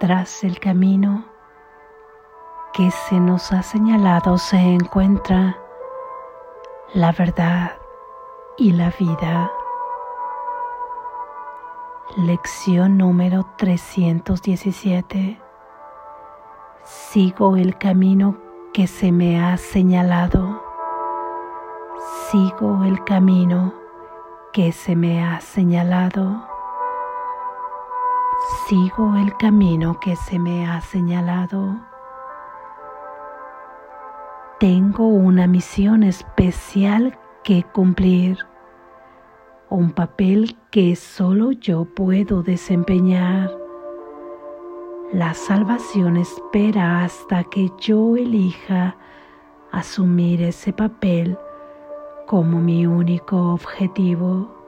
tras el camino que se nos ha señalado se encuentra la verdad y la vida. Lección número 317. Sigo el camino que se me ha señalado. Sigo el camino que se me ha señalado. Sigo el camino que se me ha señalado. Tengo una misión especial que cumplir, un papel que solo yo puedo desempeñar. La salvación espera hasta que yo elija asumir ese papel como mi único objetivo.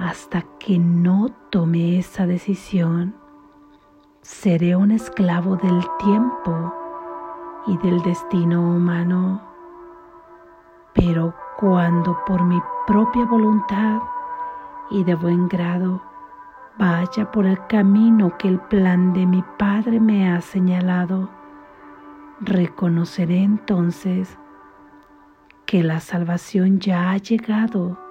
Hasta que no tome esa decisión, seré un esclavo del tiempo y del destino humano. Pero cuando por mi propia voluntad y de buen grado vaya por el camino que el plan de mi Padre me ha señalado, reconoceré entonces que la salvación ya ha llegado,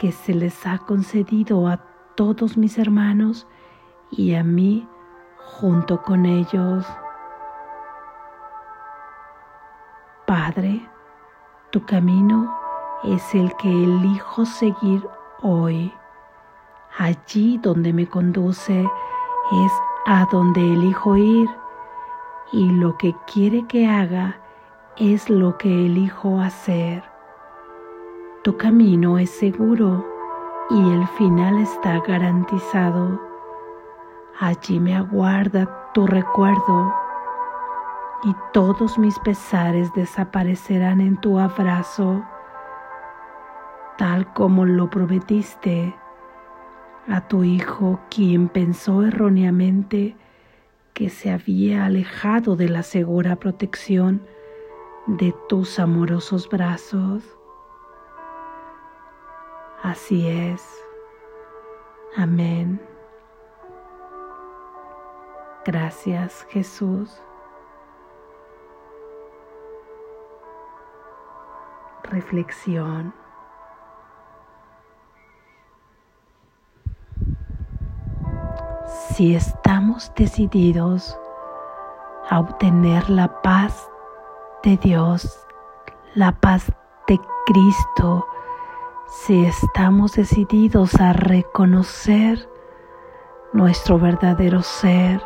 que se les ha concedido a todos mis hermanos y a mí junto con ellos. Padre, tu camino es el que elijo seguir hoy. Allí donde me conduce es a donde elijo ir y lo que quiere que haga es lo que elijo hacer. Tu camino es seguro y el final está garantizado. Allí me aguarda tu recuerdo y todos mis pesares desaparecerán en tu abrazo, tal como lo prometiste a tu hijo quien pensó erróneamente que se había alejado de la segura protección de tus amorosos brazos. Así es. Amén. Gracias Jesús. Reflexión. Si estamos decididos a obtener la paz de Dios, la paz de Cristo, si estamos decididos a reconocer nuestro verdadero ser,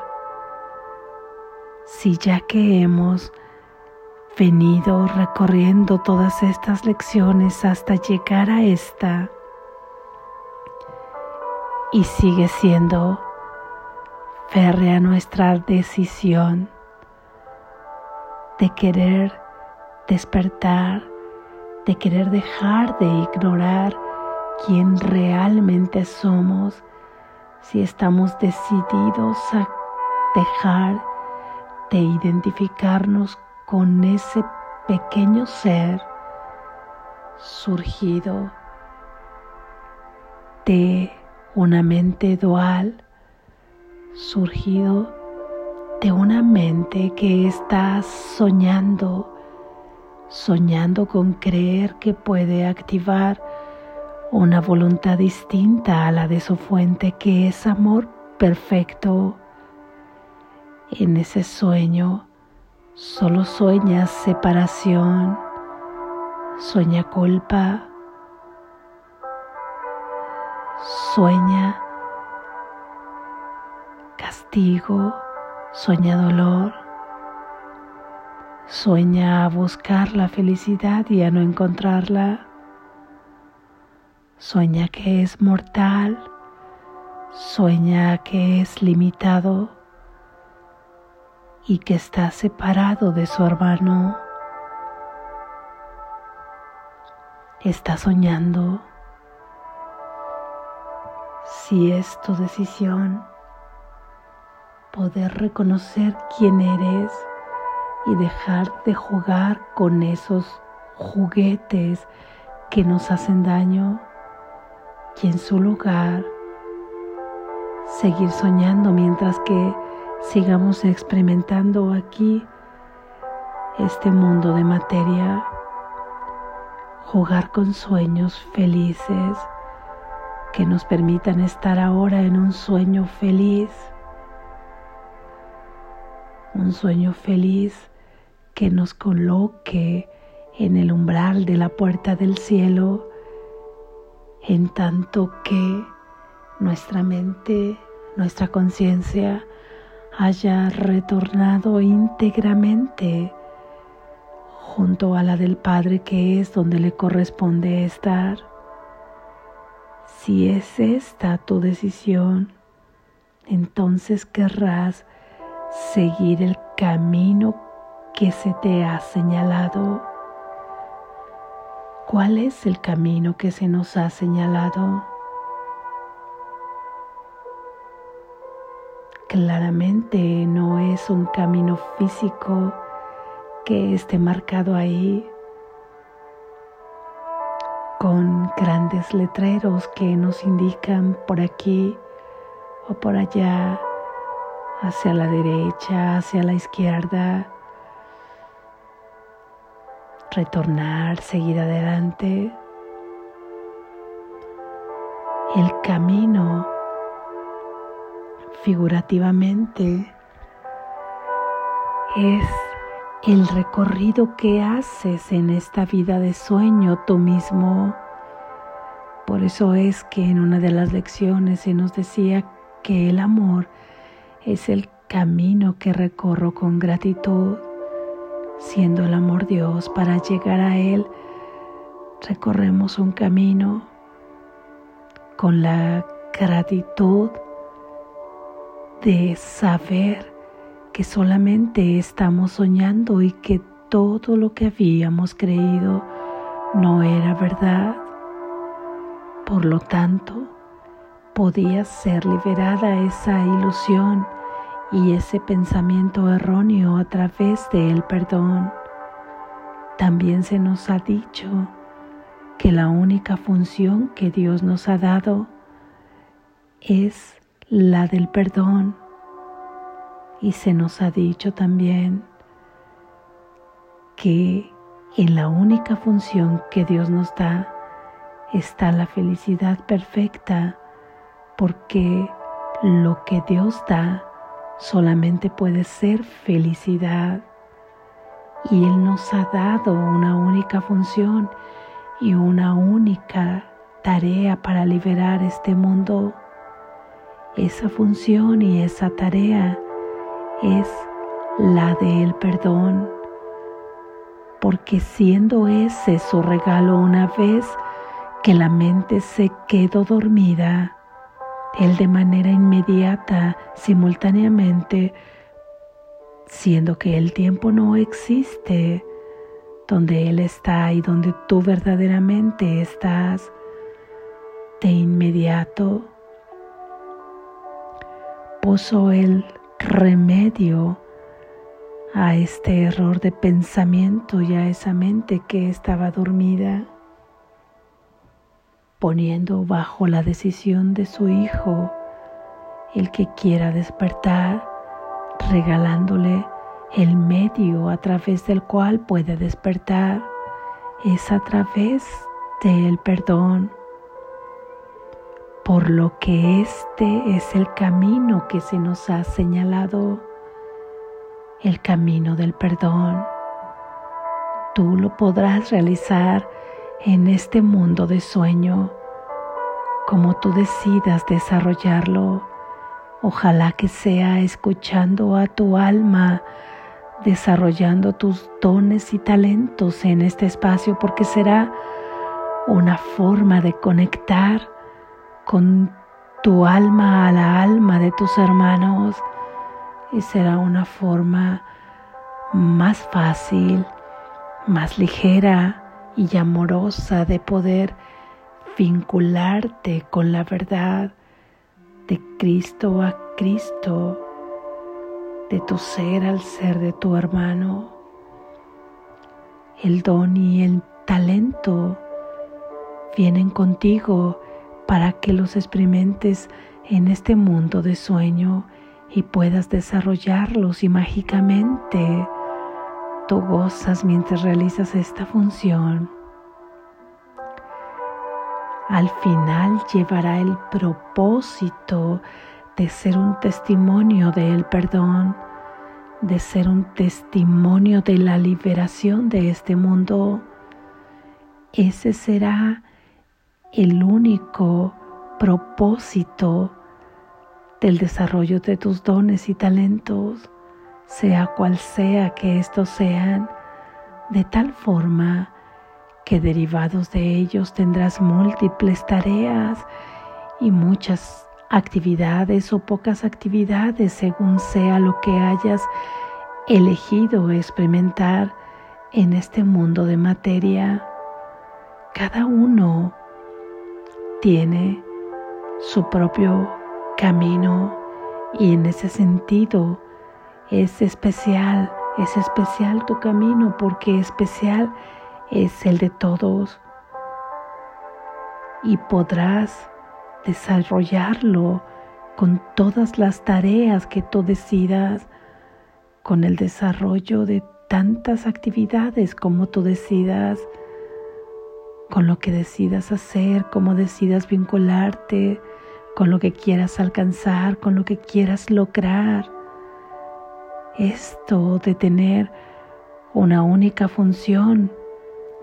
si ya que hemos venido recorriendo todas estas lecciones hasta llegar a esta y sigue siendo férrea nuestra decisión de querer despertar, de querer dejar de ignorar quién realmente somos, si estamos decididos a dejar de identificarnos con ese pequeño ser surgido de una mente dual, surgido de una mente que está soñando, soñando con creer que puede activar una voluntad distinta a la de su fuente que es amor perfecto. En ese sueño solo sueña separación, sueña culpa, sueña castigo Sueña dolor, sueña a buscar la felicidad y a no encontrarla. Sueña que es mortal, sueña que es limitado y que está separado de su hermano. Está soñando. Si es tu decisión, poder reconocer quién eres y dejar de jugar con esos juguetes que nos hacen daño y en su lugar seguir soñando mientras que sigamos experimentando aquí este mundo de materia, jugar con sueños felices que nos permitan estar ahora en un sueño feliz, un sueño feliz que nos coloque en el umbral de la puerta del cielo, en tanto que nuestra mente, nuestra conciencia haya retornado íntegramente junto a la del Padre que es donde le corresponde estar. Si es esta tu decisión, entonces querrás seguir el camino que se te ha señalado. ¿Cuál es el camino que se nos ha señalado? Claramente no es un camino físico que esté marcado ahí con grandes letreros que nos indican por aquí o por allá, hacia la derecha, hacia la izquierda, retornar, seguir adelante. El camino figurativamente es el recorrido que haces en esta vida de sueño tú mismo. Por eso es que en una de las lecciones se nos decía que el amor es el camino que recorro con gratitud siendo el amor Dios, para llegar a Él, recorremos un camino con la gratitud de saber que solamente estamos soñando y que todo lo que habíamos creído no era verdad. Por lo tanto, podía ser liberada esa ilusión y ese pensamiento erróneo a través del perdón. También se nos ha dicho que la única función que Dios nos ha dado es la del perdón. Y se nos ha dicho también que en la única función que Dios nos da está la felicidad perfecta, porque lo que Dios da solamente puede ser felicidad. Y Él nos ha dado una única función y una única tarea para liberar este mundo. Esa función y esa tarea es la del perdón, porque siendo ese su regalo una vez que la mente se quedó dormida, él de manera inmediata, simultáneamente, siendo que el tiempo no existe, donde Él está y donde tú verdaderamente estás, de inmediato puso el remedio a este error de pensamiento y a esa mente que estaba dormida poniendo bajo la decisión de su Hijo el que quiera despertar, regalándole el medio a través del cual puede despertar, es a través del perdón. Por lo que este es el camino que se nos ha señalado, el camino del perdón. Tú lo podrás realizar en este mundo de sueño, como tú decidas desarrollarlo. Ojalá que sea escuchando a tu alma, desarrollando tus dones y talentos en este espacio, porque será una forma de conectar con tu alma a la alma de tus hermanos y será una forma más fácil, más ligera y amorosa de poder vincularte con la verdad de Cristo a Cristo, de tu ser al ser de tu hermano. El don y el talento vienen contigo para que los experimentes en este mundo de sueño y puedas desarrollarlos y mágicamente tú gozas mientras realizas esta función. Al final llevará el propósito de ser un testimonio del perdón, de ser un testimonio de la liberación de este mundo. Ese será el único propósito del desarrollo de tus dones y talentos, sea cual sea que estos sean, de tal forma que derivados de ellos tendrás múltiples tareas y muchas actividades o pocas actividades según sea lo que hayas elegido experimentar en este mundo de materia. Cada uno tiene su propio camino y en ese sentido es especial, es especial tu camino porque especial es el de todos y podrás desarrollarlo con todas las tareas que tú decidas, con el desarrollo de tantas actividades como tú decidas, con lo que decidas hacer, como decidas vincularte, con lo que quieras alcanzar, con lo que quieras lograr. Esto de tener una única función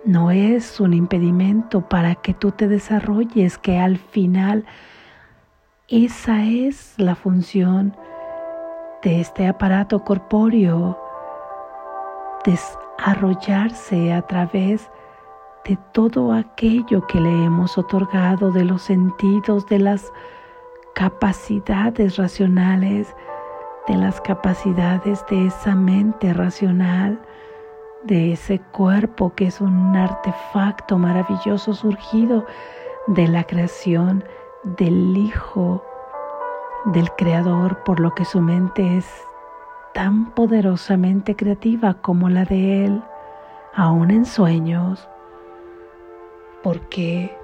no es un impedimento para que tú te desarrolles, que al final esa es la función de este aparato corpóreo, desarrollarse a través de todo aquello que le hemos otorgado, de los sentidos, de las capacidades racionales, de las capacidades de esa mente racional de ese cuerpo que es un artefacto maravilloso surgido de la creación del Hijo del Creador, por lo que su mente es tan poderosamente creativa como la de Él, aún en sueños, porque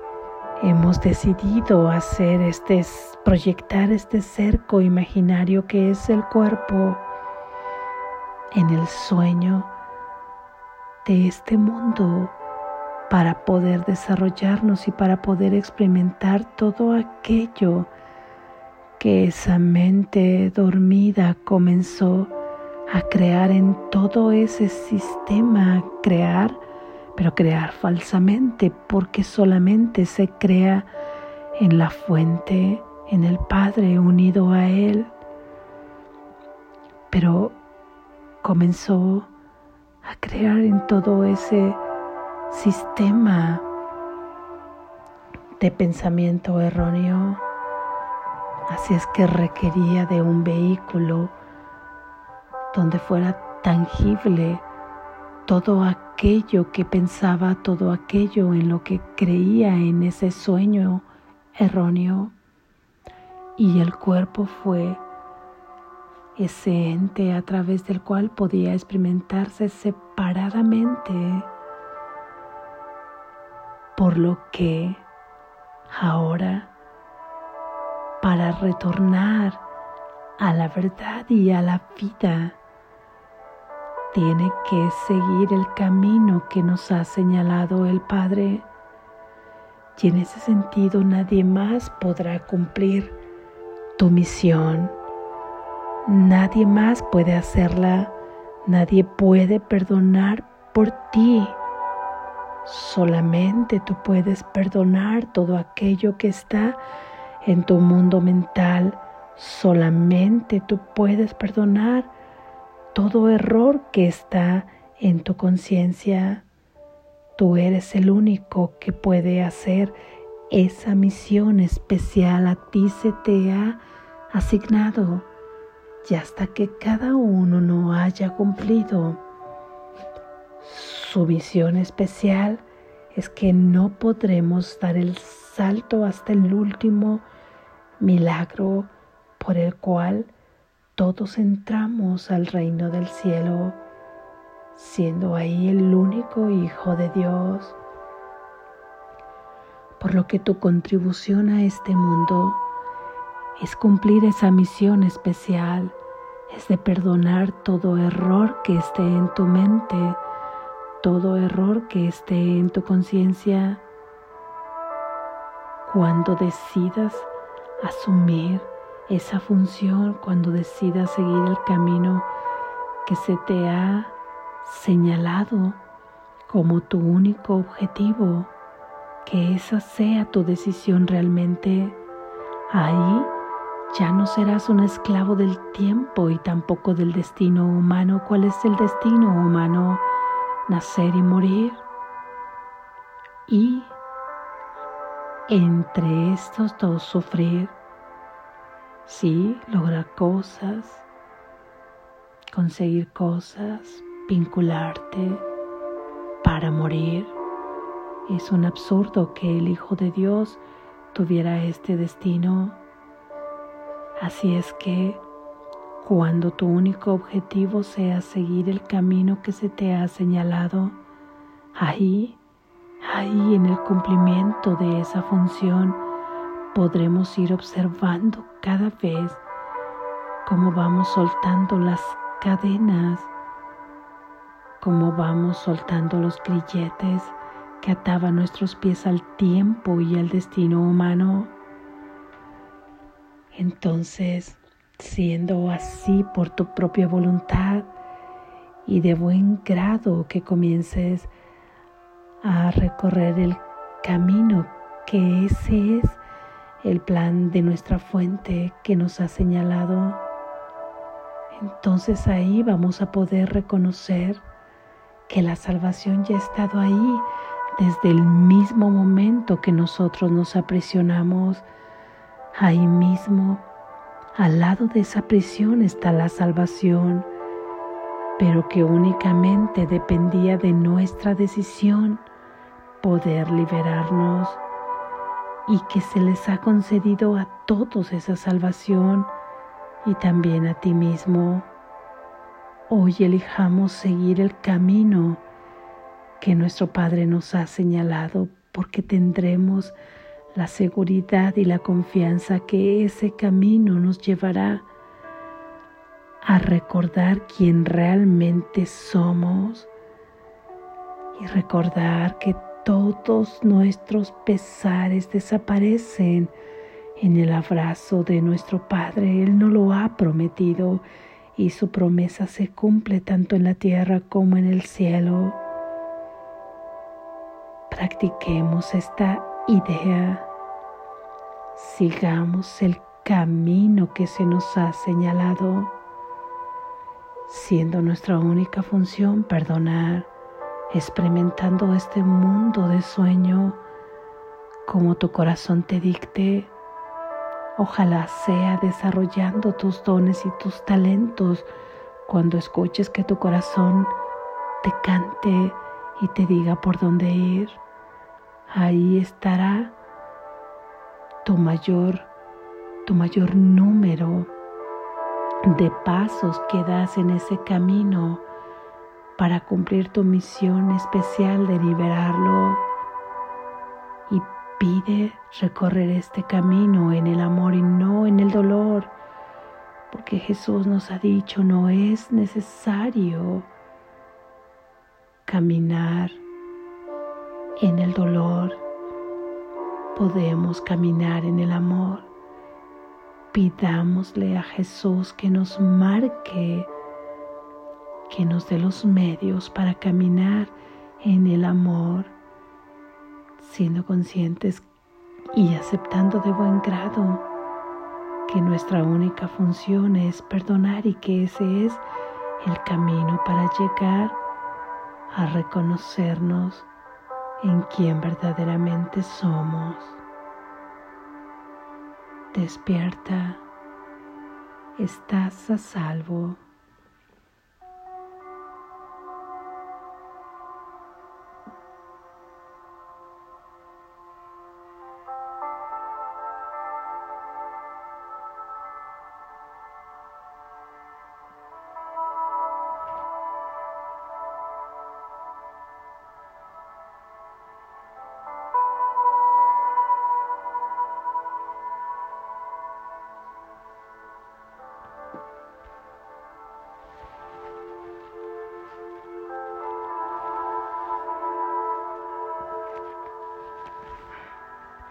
hemos decidido hacer este, proyectar este cerco imaginario que es el cuerpo en el sueño de este mundo para poder desarrollarnos y para poder experimentar todo aquello que esa mente dormida comenzó a crear en todo ese sistema, crear, pero crear falsamente, porque solamente se crea en la fuente, en el Padre unido a Él. Pero comenzó a crear en todo ese sistema de pensamiento erróneo. Así es que requería de un vehículo donde fuera tangible todo aquello que pensaba, todo aquello en lo que creía en ese sueño erróneo. Y el cuerpo fue ese ente a través del cual podía experimentarse separadamente, por lo que ahora, para retornar a la verdad y a la vida, tiene que seguir el camino que nos ha señalado el Padre. Y en ese sentido nadie más podrá cumplir tu misión Nadie más puede hacerla, nadie puede perdonar por ti. Solamente tú puedes perdonar todo aquello que está en tu mundo mental. Solamente tú puedes perdonar todo error que está en tu conciencia. Tú eres el único que puede hacer esa misión especial a ti se te ha asignado y hasta que cada uno no haya cumplido su visión especial, es que no podremos dar el salto hasta el último milagro por el cual todos entramos al reino del cielo, siendo ahí el único Hijo de Dios. Por lo que tu contribución a este mundo es cumplir esa misión especial, es de perdonar todo error que esté en tu mente, todo error que esté en tu conciencia. Cuando decidas asumir esa función, cuando decidas seguir el camino que se te ha señalado como tu único objetivo, que esa sea tu decisión realmente, ahí ya no serás un esclavo del tiempo y tampoco del destino humano. ¿Cuál es el destino humano? Nacer y morir. Y entre estos dos sufrir, sí, lograr cosas, conseguir cosas, vincularte para morir. Es un absurdo que el Hijo de Dios tuviera este destino Así es que cuando tu único objetivo sea seguir el camino que se te ha señalado, ahí, ahí en el cumplimiento de esa función, podremos ir observando cada vez cómo vamos soltando las cadenas, cómo vamos soltando los grilletes que ataban nuestros pies al tiempo y al destino humano. Entonces, siendo así por tu propia voluntad y de buen grado que comiences a recorrer el camino que ese es el plan de nuestra fuente que nos ha señalado, entonces ahí vamos a poder reconocer que la salvación ya ha estado ahí desde el mismo momento que nosotros nos aprisionamos. Ahí mismo, al lado de esa prisión está la salvación, pero que únicamente dependía de nuestra decisión poder liberarnos y que se les ha concedido a todos esa salvación y también a ti mismo. Hoy elijamos seguir el camino que nuestro Padre nos ha señalado porque tendremos la seguridad y la confianza que ese camino nos llevará a recordar quién realmente somos y recordar que todos nuestros pesares desaparecen en el abrazo de nuestro Padre. Él no lo ha prometido y su promesa se cumple tanto en la tierra como en el cielo. Practiquemos esta idea sigamos el camino que se nos ha señalado, siendo nuestra única función perdonar, experimentando este mundo de sueño como tu corazón te dicte. Ojalá sea desarrollando tus dones y tus talentos cuando escuches que tu corazón te cante y te diga por dónde ir. Ahí estará tu mayor, tu mayor número de pasos que das en ese camino para cumplir tu misión especial de liberarlo. Y pide recorrer este camino en el amor y no en el dolor, porque Jesús nos ha dicho no es necesario caminar en el dolor podemos caminar en el amor. Pidámosle a Jesús que nos marque, que nos dé los medios para caminar en el amor, siendo conscientes y aceptando de buen grado que nuestra única función es perdonar y que ese es el camino para llegar a reconocernos en quien verdaderamente somos. Despierta, estás a salvo.